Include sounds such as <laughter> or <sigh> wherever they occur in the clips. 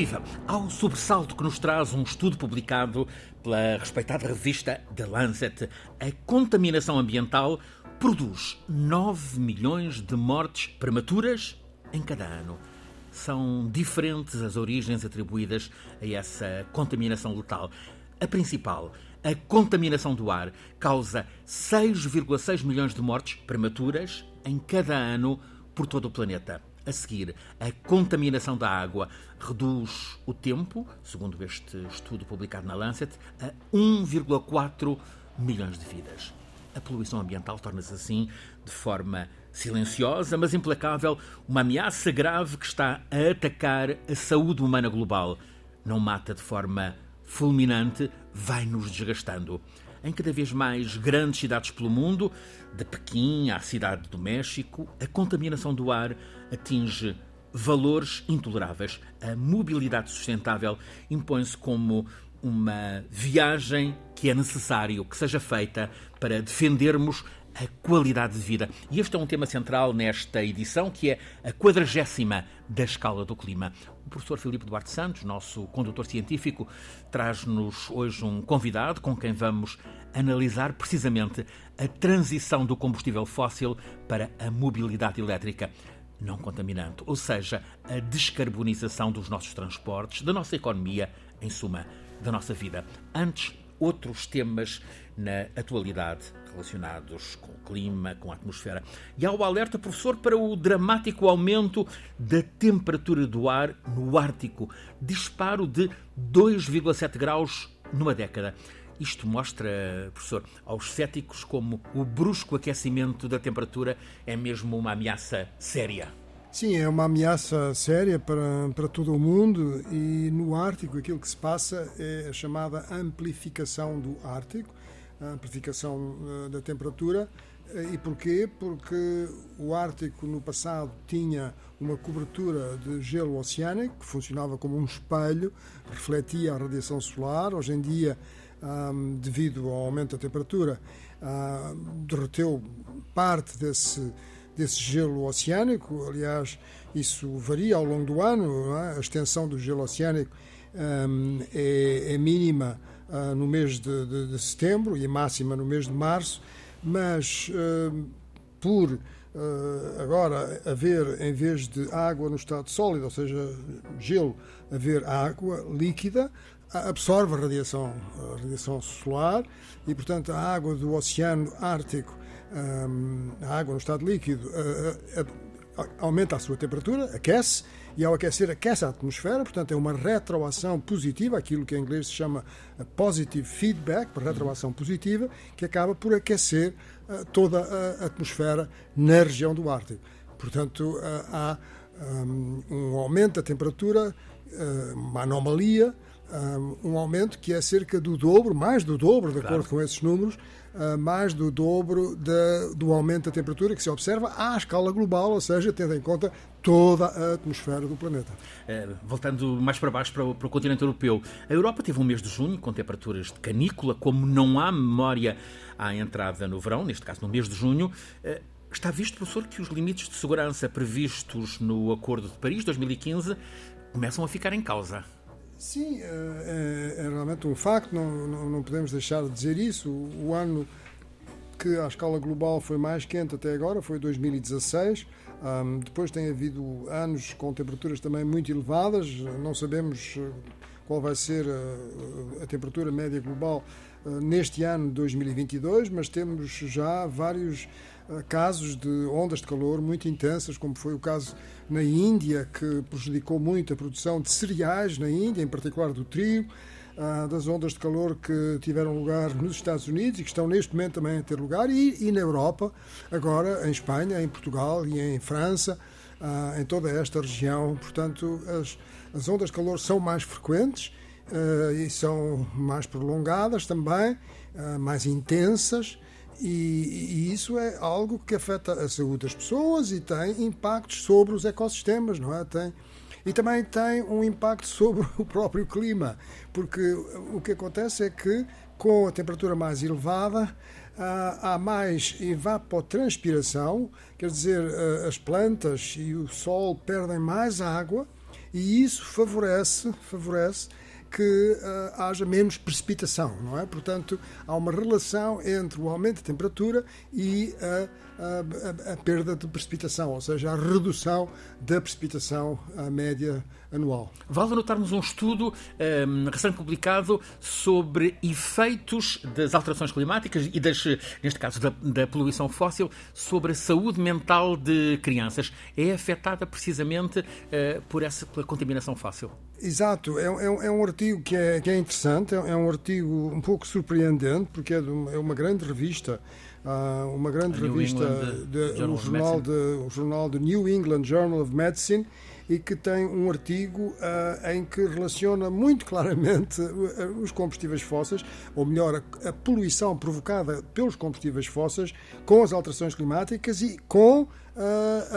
Viva! Ao sobressalto que nos traz um estudo publicado pela respeitada revista The Lancet, a contaminação ambiental produz 9 milhões de mortes prematuras em cada ano. São diferentes as origens atribuídas a essa contaminação letal. A principal, a contaminação do ar, causa 6,6 milhões de mortes prematuras em cada ano por todo o planeta. A seguir, a contaminação da água reduz o tempo, segundo este estudo publicado na Lancet, a 1,4 milhões de vidas. A poluição ambiental torna-se assim, de forma silenciosa, mas implacável, uma ameaça grave que está a atacar a saúde humana global. Não mata de forma fulminante, vai nos desgastando em cada vez mais grandes cidades pelo mundo, de Pequim à cidade do México, a contaminação do ar atinge valores intoleráveis. A mobilidade sustentável impõe-se como uma viagem que é necessário que seja feita para defendermos a qualidade de vida. E este é um tema central nesta edição, que é a quadragésima da escala do clima. O professor Filipe Duarte Santos, nosso condutor científico, traz-nos hoje um convidado com quem vamos analisar precisamente a transição do combustível fóssil para a mobilidade elétrica não contaminante, ou seja, a descarbonização dos nossos transportes, da nossa economia, em suma, da nossa vida. Antes, outros temas na atualidade relacionados com o clima, com a atmosfera. E há o alerta, professor, para o dramático aumento da temperatura do ar no Ártico, disparo de 2,7 graus numa década. Isto mostra, professor, aos céticos como o brusco aquecimento da temperatura é mesmo uma ameaça séria. Sim, é uma ameaça séria para, para todo o mundo e no Ártico aquilo que se passa é a chamada amplificação do Ártico, a amplificação eh, da temperatura. E porquê? Porque o Ártico no passado tinha uma cobertura de gelo oceânico que funcionava como um espelho, refletia a radiação solar. Hoje em dia, devido ao aumento da temperatura, derreteu parte desse desse gelo oceânico. Aliás, isso varia ao longo do ano. É? A extensão do gelo oceânico um, é, é, mínima uh, no mês de, de, de, setembro e máxima no mês de março, mas uh, por uh, agora haver, em vez de água no estado sólido, ou seja, gelo, haver água líquida, absorve a radiação, a radiação solar e, portanto, a água do Oceano Ártico a água no estado líquido aumenta a sua temperatura, aquece, e ao aquecer aquece a atmosfera, portanto é uma retroação positiva, aquilo que em inglês se chama positive feedback, retroação positiva, que acaba por aquecer toda a atmosfera na região do Ártico. Portanto, há um aumento da temperatura, uma anomalia, um aumento que é cerca do dobro, mais do dobro, de acordo com esses números, ah, mais do dobro de, do aumento da temperatura que se observa à escala global, ou seja, tendo em conta toda a atmosfera do planeta. Uh, voltando mais para baixo, para o, para o, continente europeu, a Europa teve um mês de junho com temperaturas de canícula, como não há memória à entrada no verão, neste caso no mês de junho. Uh, está visto, professor, que os limites de segurança previstos no Acordo de Paris 2015 começam a ficar em causa. Sim, é, é, realmente um facto, não, não, não, podemos deixar de dizer isso. O ano que a escala global foi mais quente até agora foi 2016. Um, depois tem havido anos com temperaturas também muito elevadas, não sabemos eh, qual vai ser a, a temperatura média global neste ano de 2022, mas temos já vários casos de ondas de calor muito intensas, como foi o caso na Índia, que prejudicou muito a produção de cereais na Índia, em particular do trigo, das ondas de calor que tiveram lugar nos Estados Unidos e que estão neste momento também a ter lugar, e, e na Europa, agora em Espanha, em Portugal e em França, em toda esta região. Portanto, as, as ondas de calor são mais frequentes ah, e são mais prolongadas também, mais intensas e, e, isso é algo que afeta a saúde das pessoas e tem impactos sobre os ecossistemas, não é? Tem, e também tem um impacto <laughs> sobre o próprio clima, porque o que acontece é que com a temperatura mais elevada há mais evapotranspiração, quer dizer, as plantas e o sol perdem mais água E isso favorece, favorece que uh, haja menos precipitação, não é? Portanto, há uma relação entre o aumento de temperatura e a, a, a, a perda de precipitação, ou seja, a redução da precipitação média anual. Vale anotarmos um estudo um, recente publicado sobre efeitos das alterações climáticas e, das, neste caso, da, da, poluição fóssil sobre a saúde mental de crianças. É afetada precisamente uh, por essa pela contaminação fóssil. Exato, é, é, é um artigo que é, que é interessante, é, é, um artigo um pouco surpreendente, porque é, uma, é uma grande revista. Uh, uma grande a revista, de, o, jornal de, o jornal de New England Journal of Medicine, e que tem um artigo uh, em que relaciona muito claramente uh, os combustíveis fósseis, ou melhor, a, a, poluição provocada pelos combustíveis fósseis com as alterações climáticas e com uh,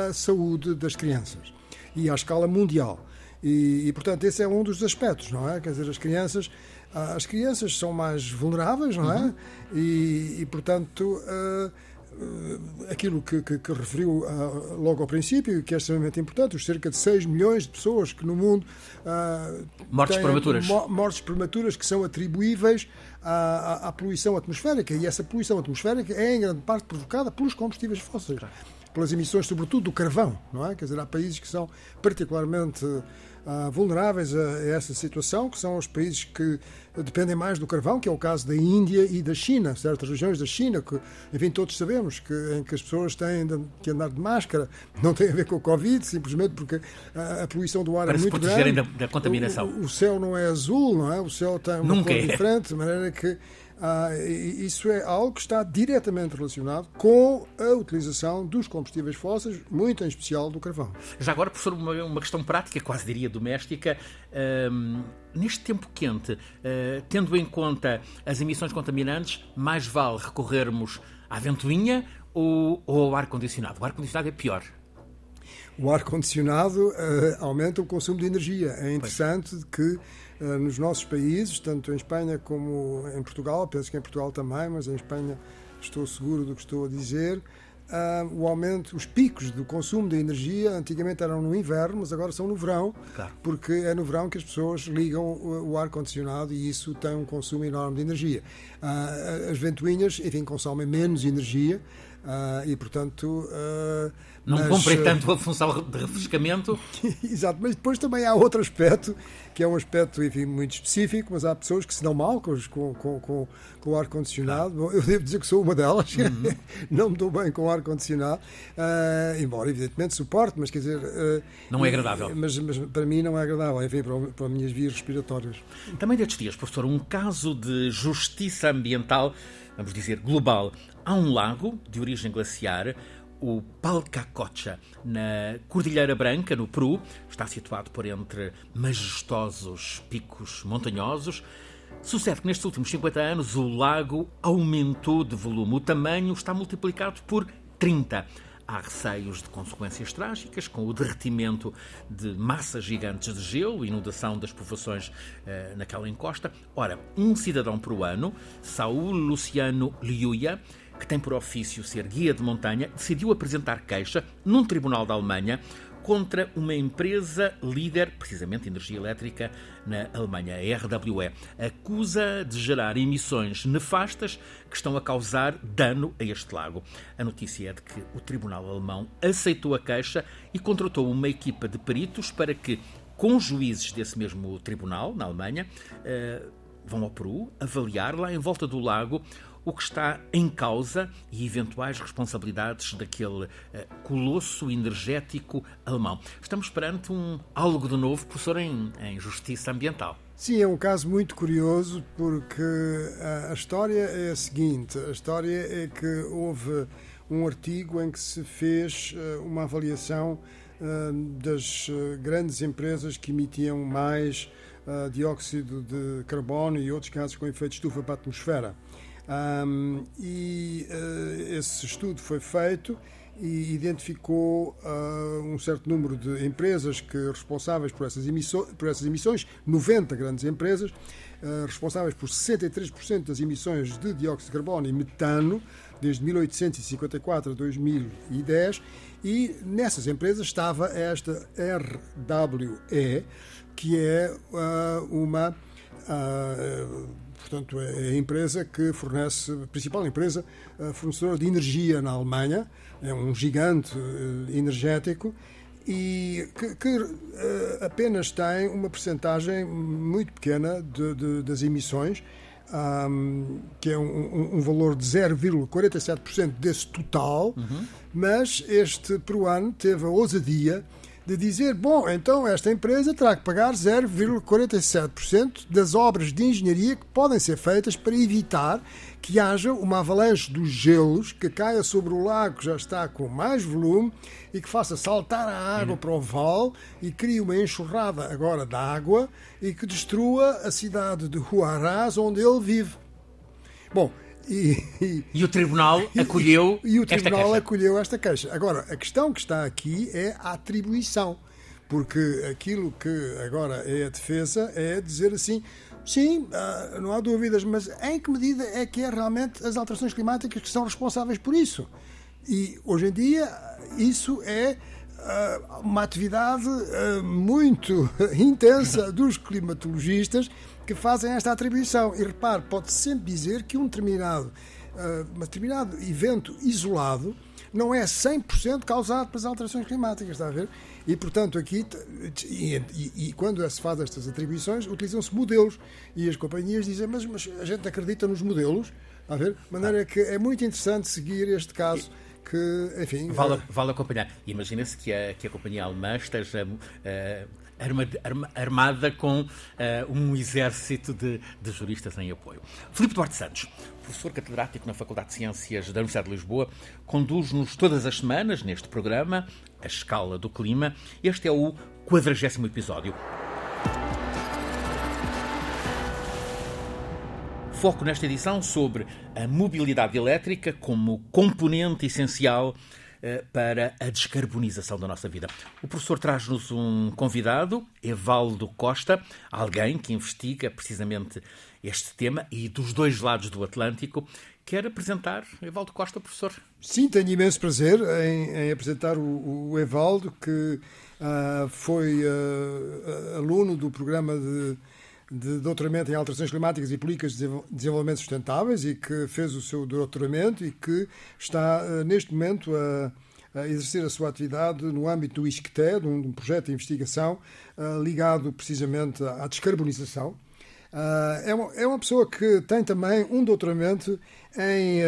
a saúde das crianças. E à escala mundial. E, e, portanto, esse é um dos aspectos, não é? Quer dizer, as crianças, as crianças são mais vulneráveis, não é? Uhum. E, e, portanto, uh, aquilo que, que, que referiu uh, logo ao princípio, que é extremamente importante, os cerca de 6 milhões de pessoas que no mundo uh, mortes prematuras. Mo mortes prematuras que são atribuíveis à, à, à, poluição atmosférica e essa poluição atmosférica é em grande parte provocada pelos combustíveis fósseis, claro. Pelas emissões sobretudo do carvão, não é? Quer dizer, há países que são particularmente uh, vulneráveis a, a essa situação, que são os países que dependem mais do carvão, que é o caso da Índia e da China, certas regiões da China, que, enfim, todos sabemos que, em que as pessoas têm de, que andar de máscara, <laughs> não tem a ver com o Covid, simplesmente porque a, a poluição do ar Para é muito grande. Da, da contaminação. O, o, céu não é azul, não é? O céu tem uma Nunca cor é. diferente, de maneira que ah, isso é algo que está diretamente relacionado com a utilização dos combustíveis fósseis, muito em especial do carvão. Já agora, professor, uma, uma questão prática, quase diria doméstica. Neste tempo quente, uh, tendo em conta as emissões contaminantes, mais vale recorrermos à ventoinha ou, ou ao ar-condicionado? O ar-condicionado é pior. O ar-condicionado uh, aumenta o consumo de energia. É interessante pois. que nos nossos países, tanto em Espanha como em Portugal, penso que em Portugal também, mas em Espanha estou seguro do que estou a dizer. Uh, o aumento, os picos do consumo de energia antigamente eram no inverno, mas agora são no verão, claro. porque é no verão que as pessoas ligam o, o ar-condicionado e isso tem um consumo enorme de energia. Uh, as ventoinhas, enfim, consomem menos energia uh, e, portanto não mas, cumpre eh, tanto a função de refrescamento. <laughs> Exato, mas depois também há outro aspecto, que é um aspecto enfim, muito específico, mas há pessoas que se dão mal com, com, com, com o ar-condicionado. Claro. Eu devo dizer que sou uma delas, uhum. <laughs> não me dou bem com o ar-condicionado, uh, embora evidentemente suporte, mas quer dizer. Uh, não é agradável. Mas, mas, para mim não é agradável, enfim, para, para as minhas vias respiratórias. Também destes dias, professor, um caso de justiça ambiental, vamos dizer global. Há um lago de origem glaciar o Palcacocha, na Cordilheira Branca, no Peru. Está situado por entre majestosos picos montanhosos. Sucede que nestes últimos 50 anos o lago aumentou de volume. O tamanho está multiplicado por 30. Há receios de consequências trágicas, com o derretimento de massas gigantes de gelo, inundação das povoações eh, naquela encosta. Ora, um cidadão peruano, Saúl Luciano Liuya, que tem por ofício ser guia de montanha, decidiu apresentar queixa num tribunal da Alemanha contra uma empresa líder, precisamente de energia elétrica, na Alemanha, a RWE. Acusa de gerar emissões nefastas que estão a causar dano a este lago. A notícia é de que o tribunal alemão aceitou a queixa e contratou uma equipa de peritos para que, com juízes desse mesmo tribunal, na Alemanha, eh, vão ao Peru avaliar lá em volta do lago o que está em causa e eventuais responsabilidades daquele uh, colosso energético alemão. Estamos perante um algo de novo, professor, em, em justiça ambiental. Sim, é um caso muito curioso porque a, a história é a seguinte: a história é que houve um artigo em que se fez uh, uma avaliação das grandes empresas que emitiam mais dióxido de carbono e outros gases com efeito estufa para a atmosfera. Um, e uh, esse estudo foi feito e identificou uh, um certo número de empresas que responsáveis por essas, emissões, por essas emissões 90 grandes empresas, uh, responsáveis por 63% das emissões de dióxido de carbono e metano desde 1854 a 2010, e nessas empresas estava esta RWE, que é uh, uma. Portanto, é a empresa que fornece, a principal empresa uh, fornecedora de energia na Alemanha, é um gigante energético e que, que uh, apenas tem uma percentagem muito pequena de, de, das emissões, um, que é um, um valor de 0,47% desse total, uhum. mas este peruano teve a ousadia de dizer: bom, então esta empresa terá que pagar 0,47% das obras de engenharia que podem ser feitas para evitar que haja uma avalanche dos gelos que caia sobre o lago que já está com mais volume e que faça saltar a água para o vale e crie uma enxurrada agora de água e que destrua a cidade de Huaraz onde ele vive. Bom, e, e, e, o Tribunal acolheu e, e o Tribunal acolheu esta queixa. Agora, a questão que está aqui é a atribuição, porque aquilo que agora é a defesa é dizer assim: sim, ah, não há dúvidas, mas em que medida é que é realmente as alterações climáticas que são responsáveis por isso? E hoje em dia isso é uma atividade uh, muito <laughs> intensa dos climatologistas que fazem esta atribuição. E repare, pode sempre dizer que um determinado, uh, um determinado evento isolado não é 100% causado pelas alterações climáticas, está a ver? E, portanto, aqui, e, e, e quando se faz estas atribuições, utilizam-se modelos. E as companhias dizem, mas, mas a gente acredita nos modelos, está a ver? De maneira que é muito interessante seguir este caso que, enfim. Vale, vale acompanhar. Imagina-se que a, que a companhia alemã esteja uh, armada com uh, um exército de, de, juristas em apoio. Filipe Duarte Santos, professor catedrático na Faculdade de Ciências da Universidade de Lisboa, conduz-nos todas as semanas neste programa, A Escala do Clima. Este é o quadragésimo episódio. Foco nesta edição sobre a mobilidade elétrica como componente essencial eh, para a descarbonização da nossa vida. O professor traz-nos um convidado, Evaldo Costa, alguém que investiga precisamente este tema e dos dois lados do Atlântico. Quer apresentar Evaldo Costa, professor? Sim, tenho imenso prazer em, em apresentar o, o, Evaldo, que uh, foi uh, aluno do programa de de doutoramento em alterações climáticas e políticas de desenvolvimento sustentáveis e que fez o seu doutoramento e que está eh, neste momento a, a exercer a sua atividade no âmbito do ISCTE, de um, projeto de investigação uh, ligado precisamente à descarbonização. Uh, é, uma, é uma pessoa que tem também um doutoramento em,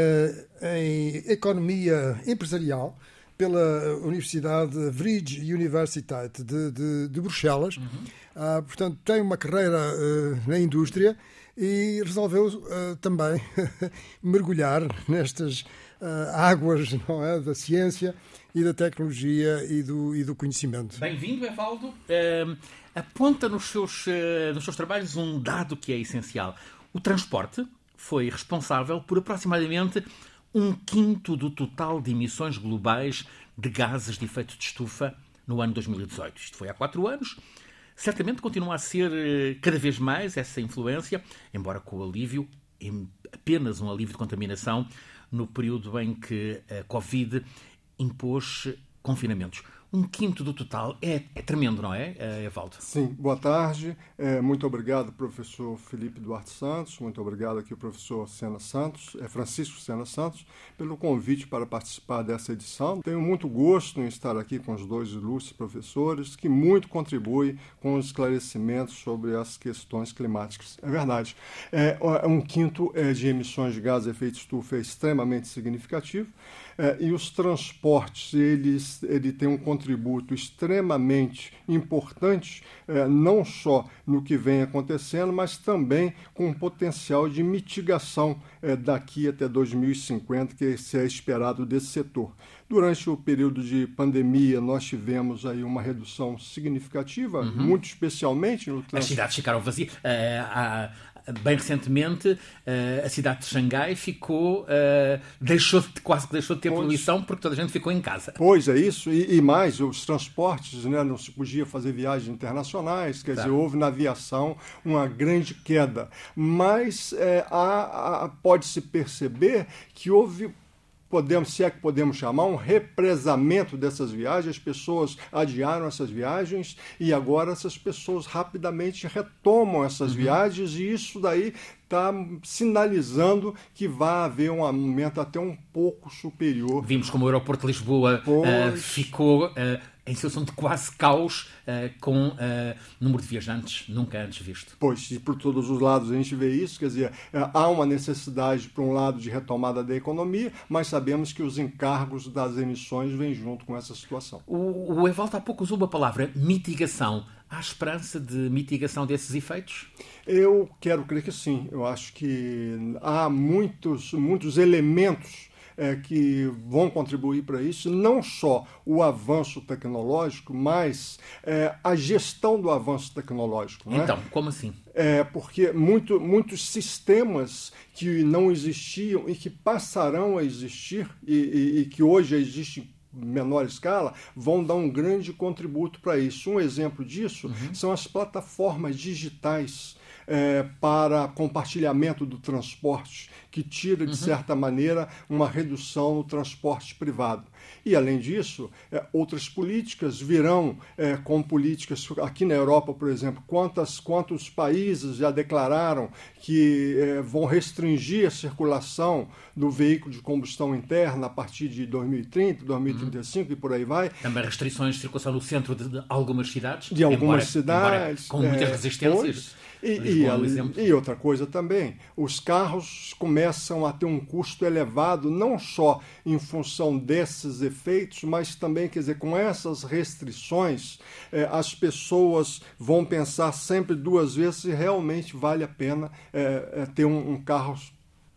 em economia empresarial pela Universidade Vrije Universiteit de, de, de Bruxelas. Uhum. Uh, portanto, tem uma carreira uh, na indústria e resolveu uh, também <laughs> mergulhar nestas águas não é, da ciência e da tecnologia e do, e do conhecimento. Bem-vindo, Evaldo. Uh, aponta nos seus, nos seus trabalhos um dado que é essencial. O transporte foi responsável por aproximadamente um quinto do total de emissões globais de gases de efeito de estufa no ano 2018. Isto foi há quatro anos. Certamente continua a ser eh, cada vez mais essa influência, embora com alívio, apenas um alívio de contaminação, no período em que a Covid impôs confinamentos um quinto do total. É, é tremendo, não é, eh, Evaldo? Sim, boa tarde. É, muito obrigado, professor Felipe Duarte Santos. Muito obrigado aqui, professor Sena Santos, é, Francisco Sena Santos, pelo convite para participar dessa edição. Tenho muito gosto em estar aqui com os dois ilustres professores que muito contribuem com os esclarecimentos sobre as questões climáticas. É verdade. É, um quinto é, de emissões de gases de efeito estufa é extremamente significativo. É, e os transportes, eles, ele tem um contributo extremamente importante, é, não só no que vem acontecendo, mas também com um potencial de mitigação é, daqui até 2050, que é esperado desse setor. Durante o período de pandemia, nós tivemos aí uma redução significativa, uhum. muito especialmente no transporte. As cidades ficaram vazias. Uh, a, bem recentemente, eh, a cidade de Xangai ficou, eh, deixou de, quase que deixou de ter pois, poluição porque toda a gente ficou em casa. Pois é isso, e, e mais, os transportes, né, não se podia fazer viagens internacionais, quer tá. dizer, houve na aviação uma grande queda. Mas é, pode-se perceber que houve podemos, se é que podemos chamar, um represamento dessas viagens. As pessoas adiaram essas viagens e agora essas pessoas rapidamente retomam essas uhum. viagens e isso daí está sinalizando que vai haver um aumento até um pouco superior. Vimos como o aeroporto de Lisboa uh, ficou uh, em situação de quase caos, uh, com uh, número de viajantes nunca antes visto. Pois, e por todos os lados a gente vê isso, quer dizer, há uma necessidade, por um lado, de retomada da economia, mas sabemos que os encargos das emissões vêm junto com essa situação. O, o Evaldo há pouco usou a palavra mitigação. Há esperança de mitigação desses efeitos? Eu quero crer que sim. Eu acho que há muitos, muitos elementos é, que vão contribuir para isso, não só o avanço tecnológico, mas é, a gestão do avanço tecnológico. Né? Então, como assim? É, porque muito, muitos sistemas que não existiam e que passarão a existir e, e, e que hoje existem menor escala, vão dar um grande contributo para isso. Um exemplo disso uhum. são as plataformas digitais é, para compartilhamento do transporte, que tira, de uhum. certa maneira, uma redução no transporte privado. E, além disso, é, outras políticas virão é, com políticas. Aqui na Europa, por exemplo, quantas, quantos países já declararam que é, vão restringir a circulação do veículo de combustão interna a partir de 2030, 2035 uhum. e por aí vai. Também restrições de circulação no centro de, de algumas cidades. De algumas embora, cidades. Embora com muitas é, resistências. Pois, e, e, e, outra coisa também, os carros começam a ter um custo elevado, não só em função desses efeitos, mas também, quer dizer, com essas restrições, eh, as pessoas vão pensar sempre duas vezes se realmente vale a pena eh, ter um, um carro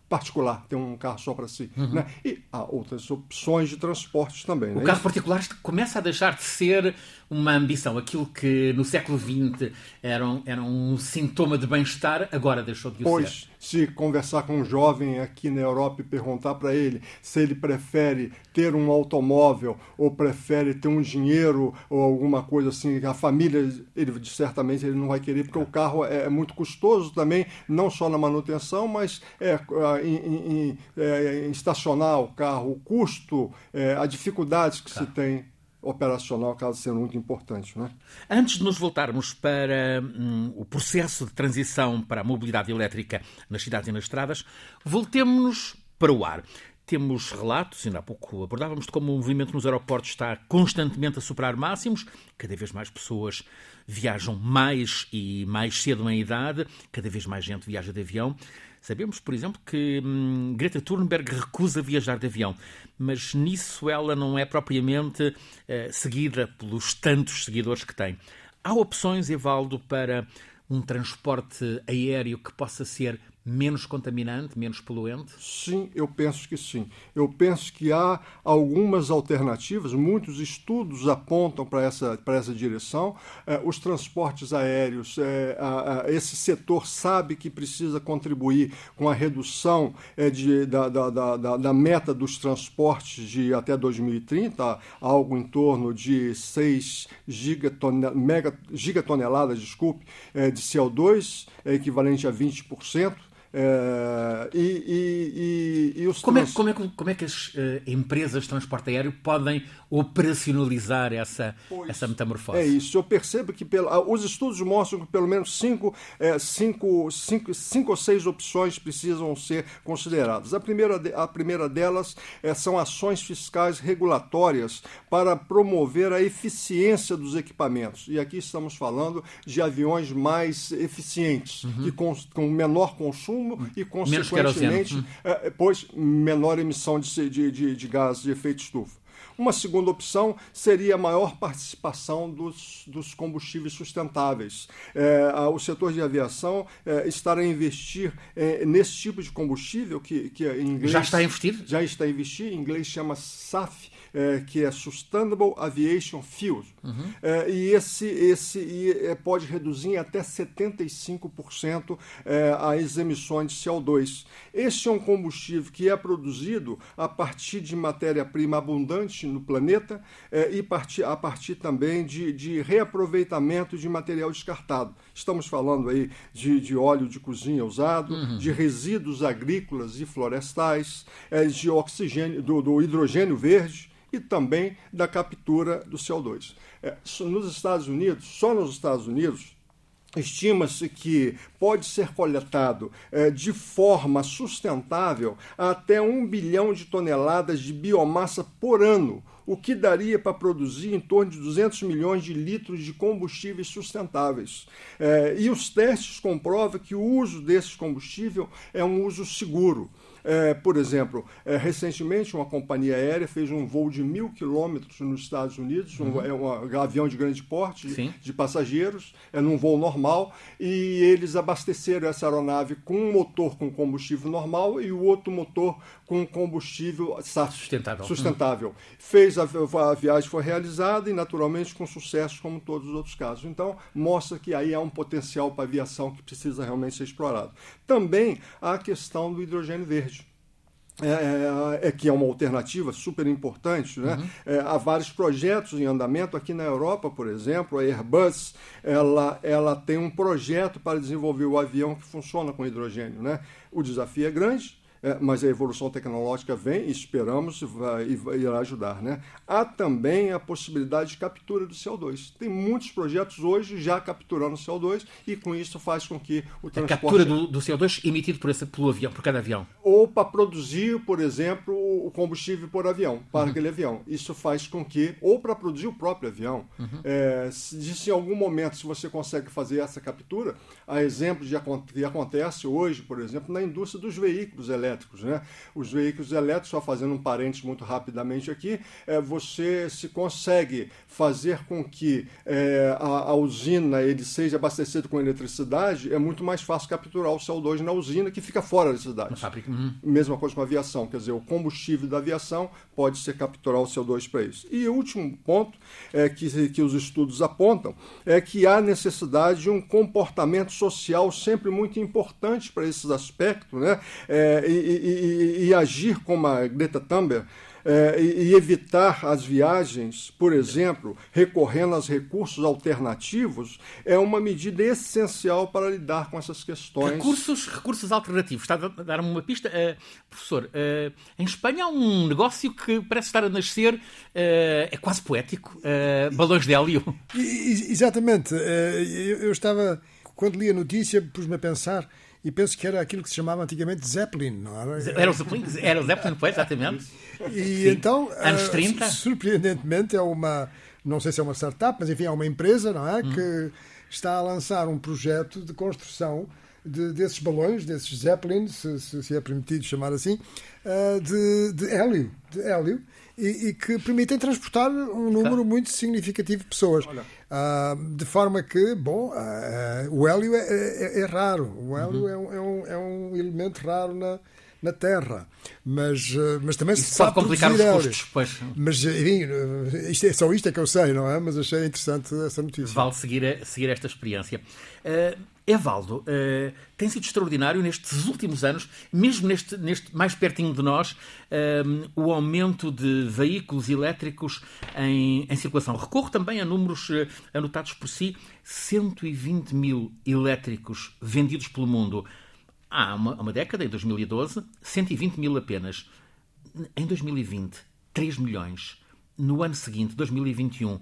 particular, ter um carro só para si. Uhum. Né? E há outras opções de transportes também. O né? carro particular começa a deixar de ser uma ambição. Aquilo que no século XX era um, era um sintoma de bem-estar, agora deixou de o pois, ser. se conversar com um jovem aqui na Europa e perguntar para ele se ele prefere ter um automóvel ou prefere ter um dinheiro ou alguma coisa assim, a família, ele certamente ele não vai querer, porque o carro é, é muito custoso também, não só na manutenção, mas é, em, em, é, em estacionar o carro, o custo, é, a dificuldade que se tem operacional acaba sendo muito importante. Né? Antes de nos voltarmos para hum, o processo de transição para a mobilidade elétrica nas cidades e nas estradas, voltemos-nos para o ar. Temos relatos, ainda há pouco abordávamos, de como o movimento nos aeroportos está constantemente a superar máximos, cada vez mais pessoas viajam mais e mais cedo em idade, cada vez mais gente viaja de avião. Sabemos, por exemplo, que hum, Greta Thunberg recusa viajar de avião, mas nisso ela não é propriamente eh, seguida pelos tantos seguidores que tem. Há opções, Evaldo, para um transporte aéreo que possa ser menos contaminante, menos poluente? Sim, eu penso que sim. Eu penso que há algumas alternativas, muitos estudos apontam para essa, para essa direção. Eh, os transportes aéreos, eh, a, a, esse setor sabe que precisa contribuir com a redução eh, de, da, da, da, da, meta dos transportes de até 2030, algo em torno de 6 gigatonel, mega, gigatoneladas desculpe, de CO2, equivalente a 20%. É, e, e, e, os como, é, como, é, como é que as uh, empresas de transporte aéreo podem operacionalizar essa, essa metamorfose? É isso. Eu percebo que ah, os estudos mostram que pelo menos cinco, é, cinco, cinco, cinco ou seis opções precisam ser consideradas. A primeira, a primeira delas é, são ações fiscais regulatórias para promover a eficiência dos equipamentos. E aqui estamos falando de aviões mais eficientes, uhum. que com, com menor consumo consumo e, consequentemente, hum. é, pois, menor emissão de, de, de, de gás de efeito estufa. Uma segunda opção seria a maior participação dos, dos combustíveis sustentáveis. É, o setor de aviação é, estará a investir é, nesse tipo de combustível que, que em inglês... Já está a investir? Já está a investir. Em inglês chama SAF, é, que é Sustainable Aviation Fuel. Uhum. É, e esse, esse e, é, pode reduzir em até 75% é, as emissões de CO2. Este é um combustível que é produzido a partir de matéria-prima abundante no planeta é, e partir, a partir também de, de reaproveitamento de material descartado. Estamos falando aí de, de óleo de cozinha usado, uhum. de resíduos agrícolas e florestais, é, de oxigênio, do, do hidrogênio verde e também da captura do CO2. É, nos Estados Unidos, só nos Estados Unidos, Estima-se que pode ser coletado é, de forma sustentável até um bilhão de toneladas de biomassa por ano, o que daria para produzir em torno de 200 milhões de litros de combustíveis sustentáveis. É, e os testes comprovam que o uso desse combustível é um uso seguro. É, por exemplo, é, recentemente uma companhia aérea fez um voo de mil quilômetros nos Estados Unidos, um, uhum. é um avião de grande porte, de, de, passageiros, é num voo normal, e eles abasteceram essa aeronave com um motor com combustível normal e o outro motor com combustível sustentável. sustentável. Uhum. Fez a, a viagem foi realizada e naturalmente com sucesso como todos os outros casos. Então mostra que aí há um potencial para a aviação que precisa realmente ser explorado. Também há a questão do hidrogênio verde. É, é, é, que é uma alternativa super importante. Né? Uhum. É, há vários projetos em andamento aqui na Europa, por exemplo, a Airbus ela, ela tem um projeto para desenvolver o avião que funciona com hidrogênio. Né? O desafio é grande, mas a evolução tecnológica vem e esperamos e vai, e vai, irá ajudar. Né? Há também a possibilidade de captura do CO2. Tem muitos projetos hoje já capturando CO2 e com isso faz com que o transporte... A captura do, do CO2 emitido por, esse, pelo avião, por cada avião. Ou para produzir, por exemplo, o combustível por avião, para uhum. aquele avião. Isso faz com que, ou para produzir o próprio avião, uhum. é, se, se em algum momento se você consegue fazer essa captura, há exemplos de que acontece hoje, por exemplo, na indústria dos veículos elétricos. Né? Os veículos elétricos, só fazendo um parênteses muito rapidamente aqui, é, você se consegue fazer com que é, a, a, usina ele seja abastecida com eletricidade, é muito mais fácil capturar o CO2 na usina que fica fora da cidade. Uhum. Mesma coisa com a aviação, quer dizer, o combustível da aviação pode ser capturar o CO2 para isso. E o último ponto é que, que os estudos apontam é que há necessidade de um comportamento social sempre muito importante para esses aspectos, né? É, e, e, agir como a Greta Thunberg é, e, evitar as viagens, por exemplo, recorrendo aos recursos alternativos, é uma medida essencial para lidar com essas questões. Recursos, recursos alternativos. Está a dar-me uma pista. Uh, professor, uh, em Espanha há um negócio que parece estar a nascer, uh, é quase poético, balões de hélio. Exatamente. Eu, eu estava, quando li a notícia, pus-me a pensar e penso que era aquilo que se chamava antigamente Zeppelin, não era? Era o Zeppelin, era o Zeppelin, foi, exatamente. <laughs> E Sim. então, anos 30. Uh, surpreendentemente, é uma, não sei se é uma startup, mas enfim, é uma empresa, não é? Hum. Que está a lançar um projeto de construção de, desses balões, desses Zeppelin, se, se, se, é permitido chamar assim, uh, de, de hélio. De hélio e, e, que permitem transportar um número muito significativo de pessoas. Uh, de forma que, bom, uh, o hélio é, é, é, raro. O hélio uhum. é, um, é, um, é elemento raro na, na Terra. Mas, mas também Isso se pode complicar os custos, pois. Mas, enfim, isto é, só isto é que eu sei, não é? Mas achei interessante essa notícia. Vale seguir, seguir esta experiência. Uh, Evaldo, uh, tem sido extraordinário nestes últimos anos, mesmo neste, neste mais pertinho de nós, uh, o aumento de veículos elétricos em, em, circulação. Recorro também a números uh, anotados por si: 120 mil elétricos vendidos pelo mundo há uma, uma década, em 2012, 120 mil apenas. Em 2020, 3 milhões. No ano seguinte, 2021,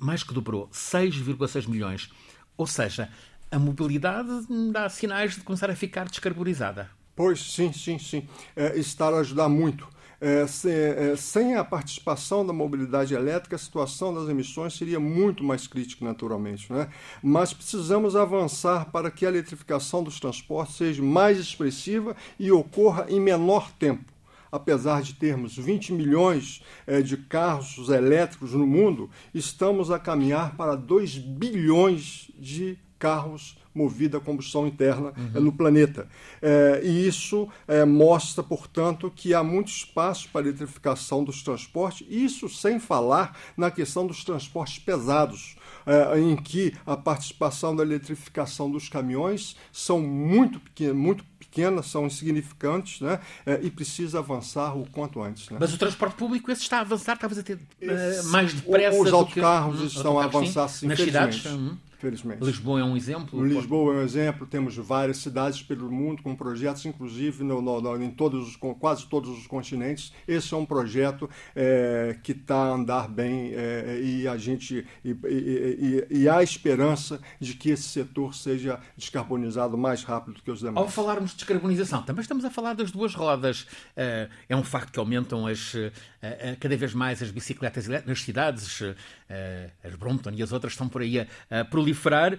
mais que dobrou, 6,6 milhões. Ou seja, a mobilidade dá sinais de começar a ficar descarbonizada. Pois, sim, sim, sim. É, está a ajudar muito. É, se, é, sem a participação da mobilidade elétrica, a situação das emissões seria muito mais crítica, naturalmente. Né? Mas precisamos avançar para que a eletrificação dos transportes seja mais expressiva e ocorra em menor tempo apesar de termos 20 milhões é, de carros elétricos no mundo, estamos a caminhar para 2 bilhões de carros movidos a combustão interna uhum. no planeta. É, e isso é, mostra, portanto, que há muito espaço para a eletrificação dos transportes, isso sem falar na questão dos transportes pesados, é, em que a participação da eletrificação dos caminhões são muito pequenas, muito pequenas, são insignificantes né? E precisa avançar o quanto antes. Né? Mas o transporte público esse está a avançar, talvez até uh, mais depressa. Os autocarros que... estão a avançar, sim, nas cidades. Hum felizmente. Lisboa é um exemplo? Lisboa é um exemplo. Temos várias cidades pelo mundo com projetos, inclusive no, no, no, em todos os, quase todos os continentes. Esse é um projeto é, que está a andar bem é, e a gente e, e, e, e, há esperança de que esse setor seja descarbonizado mais rápido do que os demais. Ao falarmos de descarbonização, também estamos a falar das duas rodas. É, é um facto que aumentam as, cada vez mais as bicicletas nas cidades. As Brompton e as outras estão por aí a proliferar.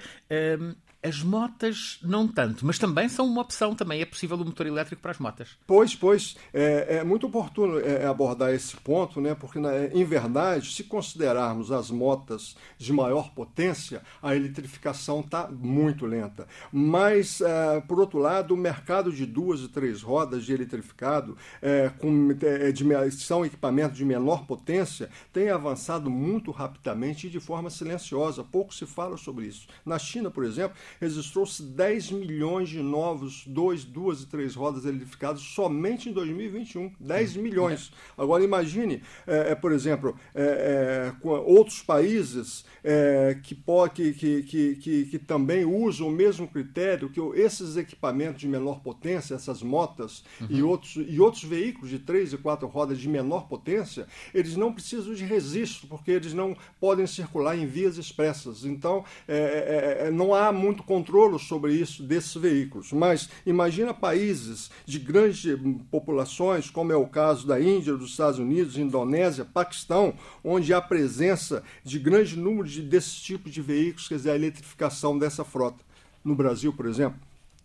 Um, as motas, não tanto, mas também são uma opção, também é possível o motor elétrico para as motas. Pois, pois, é, é muito oportuno é, abordar esse ponto, né? porque, na, em verdade, se considerarmos as motas de maior potência, a eletrificação está muito lenta. Mas, é, por outro lado, o mercado de duas e três rodas de eletrificado, é, com, é, de, são equipamentos de menor potência, tem avançado muito rapidamente e de forma silenciosa. Pouco se fala sobre isso. Na China, por exemplo, registrou-se 10 milhões de novos dois, duas e três rodas eletrificadas somente em 2021. 10 milhões. Agora imagine, é, é por exemplo, é, é, outros países é, que, que, que, que, que, também usam o mesmo critério, que esses equipamentos de menor potência, essas motas uhum. e, outros, e outros veículos de três e quatro rodas de menor potência, eles não precisam de registro, porque eles não podem circular em vias expressas. Então, é não há muito controle sobre isso desses veículos. Mas imagina países de grandes populações, como é o caso da Índia, dos Estados Unidos, Indonésia, Paquistão, onde há presença de grande número de, desses tipos de veículos, quer dizer, a eletrificação dessa frota. No Brasil, por exemplo,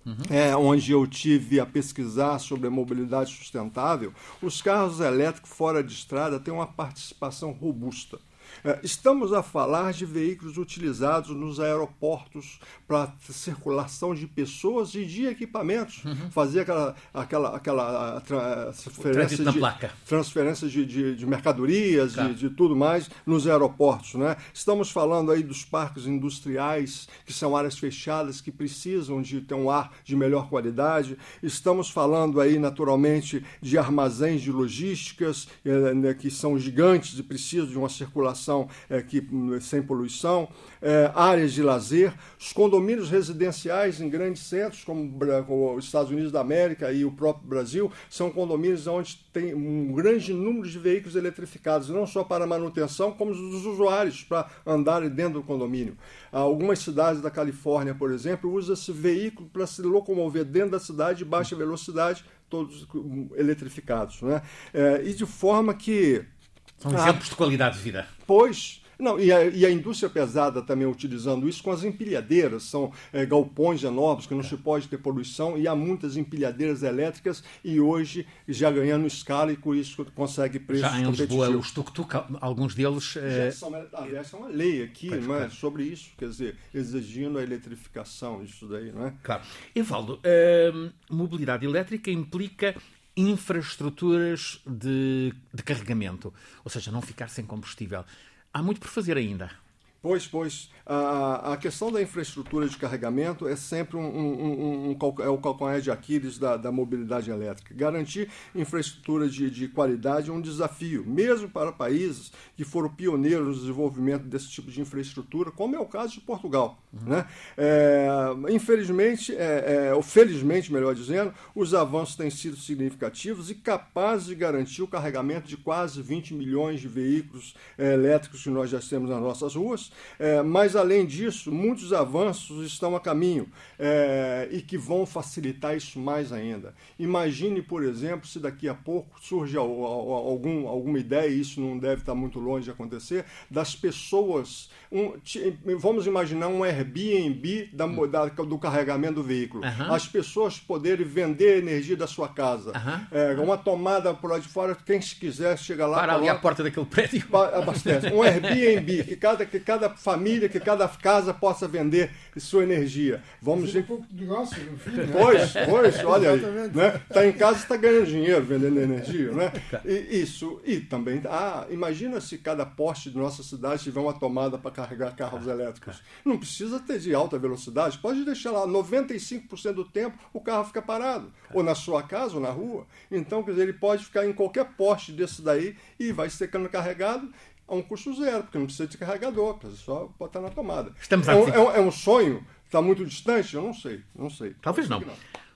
Uhum. É, onde eu tive a pesquisar sobre a mobilidade sustentável, os carros elétricos fora de estrada têm uma participação robusta. É, estamos a falar de veículos utilizados nos aeroportos para circulação de pessoas e de equipamentos. Uhum. Fazer aquela, aquela, aquela transferência, de, transferência de, de, de mercadorias, tá. de, de, tudo mais nos aeroportos. Né? Estamos falando aí dos parques industriais, que são áreas fechadas que precisam de ter um ar de melhor qualidade. Estamos falando aí, naturalmente, de armazéns de logísticas, eh, né, que são gigantes e precisam de uma circulação é, que, sem poluição, é, áreas de lazer, os condomínios residenciais em grandes centros, como, como os Estados Unidos da América e o próprio Brasil, são condomínios onde tem um grande número de veículos eletrificados, não só para manutenção, como dos usuários para andarem dentro do condomínio. Algumas cidades da Califórnia, por exemplo, usa-se veículo para se locomover dentro da cidade de baixa velocidade, todos eletrificados. Né? É, e de forma que são exemplos de qualidade de vida. Pois, não, e a, e a, indústria pesada também utilizando isso com as empilhadeiras, são é, galpões enormes que não é. se pode ter poluição e há muitas empilhadeiras elétricas e hoje já ganhando escala e com isso consegue preços Já em Lisboa, os tuk-tuk, alguns deles... É... São, aliás, é uma lei aqui pois, não é, claro. sobre isso, quer dizer, exigindo a eletrificação, isso daí, não é? Claro. Evaldo, uh, mobilidade elétrica implica infraestruturas de, de carregamento, ou seja, não ficar sem combustível. Há muito por fazer ainda. Pois, pois. A, a questão da infraestrutura de carregamento é sempre um, um, um, um é o calcanhar de Aquiles da, da, mobilidade elétrica. Garantir infraestrutura de, de, qualidade é um desafio, mesmo para países que foram pioneiros no desenvolvimento desse tipo de infraestrutura, como é o caso de Portugal. Uhum. Né? É, infelizmente, é, é, ou felizmente, melhor dizendo, os avanços têm sido significativos e capazes de garantir o carregamento de quase 20 milhões de veículos é, elétricos que nós já temos nas nossas ruas. É, mas, além disso, muitos avanços estão a caminho é, e que vão facilitar isso mais ainda. Imagine, por exemplo, se daqui a pouco surge algum, alguma ideia, e isso não deve estar muito longe de acontecer, das pessoas. Um, vamos imaginar um Airbnb da, hum. da, do carregamento do veículo. Uhum. As pessoas poderem vender a energia da sua casa. Uhum. É, uma tomada por lá de fora, quem quiser chega lá. Para ali a porta daquele prédio. Abastece. Um Airbnb, que cada, que cada cada família, que cada casa possa vender sua energia. Vamos um pouco no fim, né? Pois, pois, olha aí. Né? Tá em casa, está ganhando dinheiro vendendo energia, né? E, isso. E também, ah, imagina se cada poste de nossa cidade tiver uma tomada para carregar carros elétricos. Não precisa ter de alta velocidade, pode deixar lá 95% do tempo o carro fica parado, ou na sua casa ou na rua. Então, quer dizer, ele pode ficar em qualquer poste desse daí e vai secando carregado a um custo zero, porque não precisa de carregador, só botar na tomada. Estamos é, um, é, um, é um sonho, está muito distante? Eu não sei, não sei. Talvez não. não.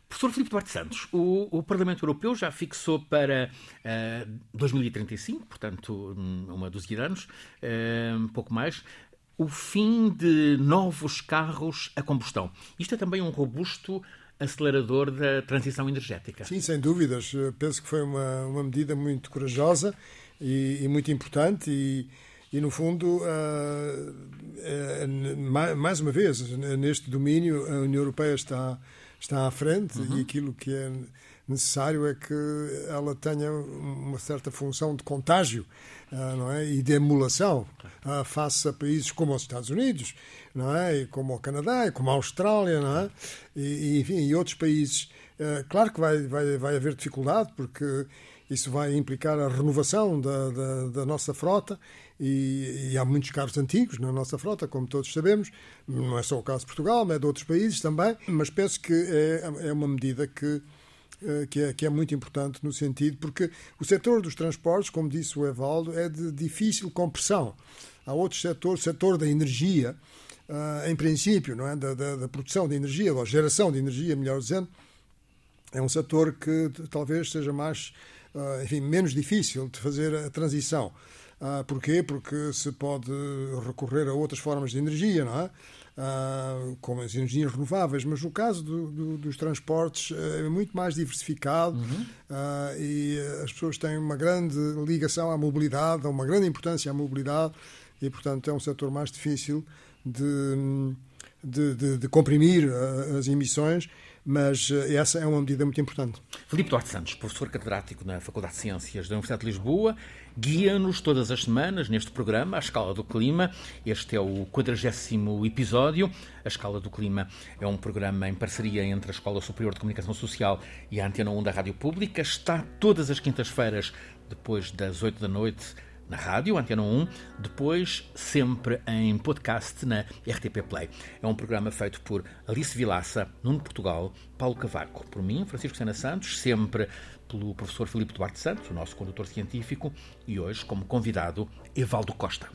Professor Filipe Duarte Santos, o, o, Parlamento Europeu já fixou para uh, 2035, portanto, uma dúzia de anos, uh, um pouco mais, o fim de novos carros a combustão. Isto é também um robusto acelerador da transição energética. Sim, sem dúvidas. Penso que foi uma, uma medida muito corajosa e, e muito importante e, e no fundo, uh, uh, mais uma vez, neste domínio, a União Europeia está, está à frente uhum. e aquilo que é necessário é que ela tenha uma certa função de contágio uh, não é? e de emulação uh, face a países como os Estados Unidos, não é? e como o Canadá, e como a Austrália, não é? e, enfim, e outros países. Claro que vai, vai, vai haver dificuldade, porque isso vai implicar a renovação da, da, da nossa frota e, e, há muitos carros antigos na nossa frota, como todos sabemos. Não é só o caso de Portugal, é de outros países também, mas penso que é, é uma medida que eh, que é, que é muito importante no sentido, porque o setor dos transportes, como disse o Evaldo, é de difícil compressão. Há outros setores, o setor da energia, uh, em princípio, não é? Da, da, da, produção de energia, ou geração de energia, melhor dizendo, é um setor que talvez seja mais, enfim, menos difícil de fazer a transição. Uh, porquê? Porque se pode recorrer a outras formas de energia, não é? uh, como as energias renováveis, mas no caso do, do, dos transportes é muito mais diversificado uhum. uh, e as pessoas têm uma grande ligação à mobilidade, uma grande importância à mobilidade e, portanto, é um setor mais difícil de, de, de, de comprimir as emissões mas essa é uma medida muito importante. Filipe Duarte Santos, professor catedrático na Faculdade de Ciências da Universidade de Lisboa, guia-nos todas as semanas neste programa, A Escala do Clima. Este é o quadragésimo episódio. A Escala do Clima é um programa em parceria entre a Escola Superior de Comunicação Social e a Antena 1 da Rádio Pública. Está todas as quintas-feiras, depois das 8 da noite, na rádio, Antena 1, depois sempre em podcast na RTP Play. É um programa feito por Alice Vilaça, Nuno Portugal, Paulo Cavaco, por mim, Francisco Sena Santos, sempre pelo professor Filipe Duarte Santos, o nosso condutor científico, e hoje, como convidado, Evaldo Costa.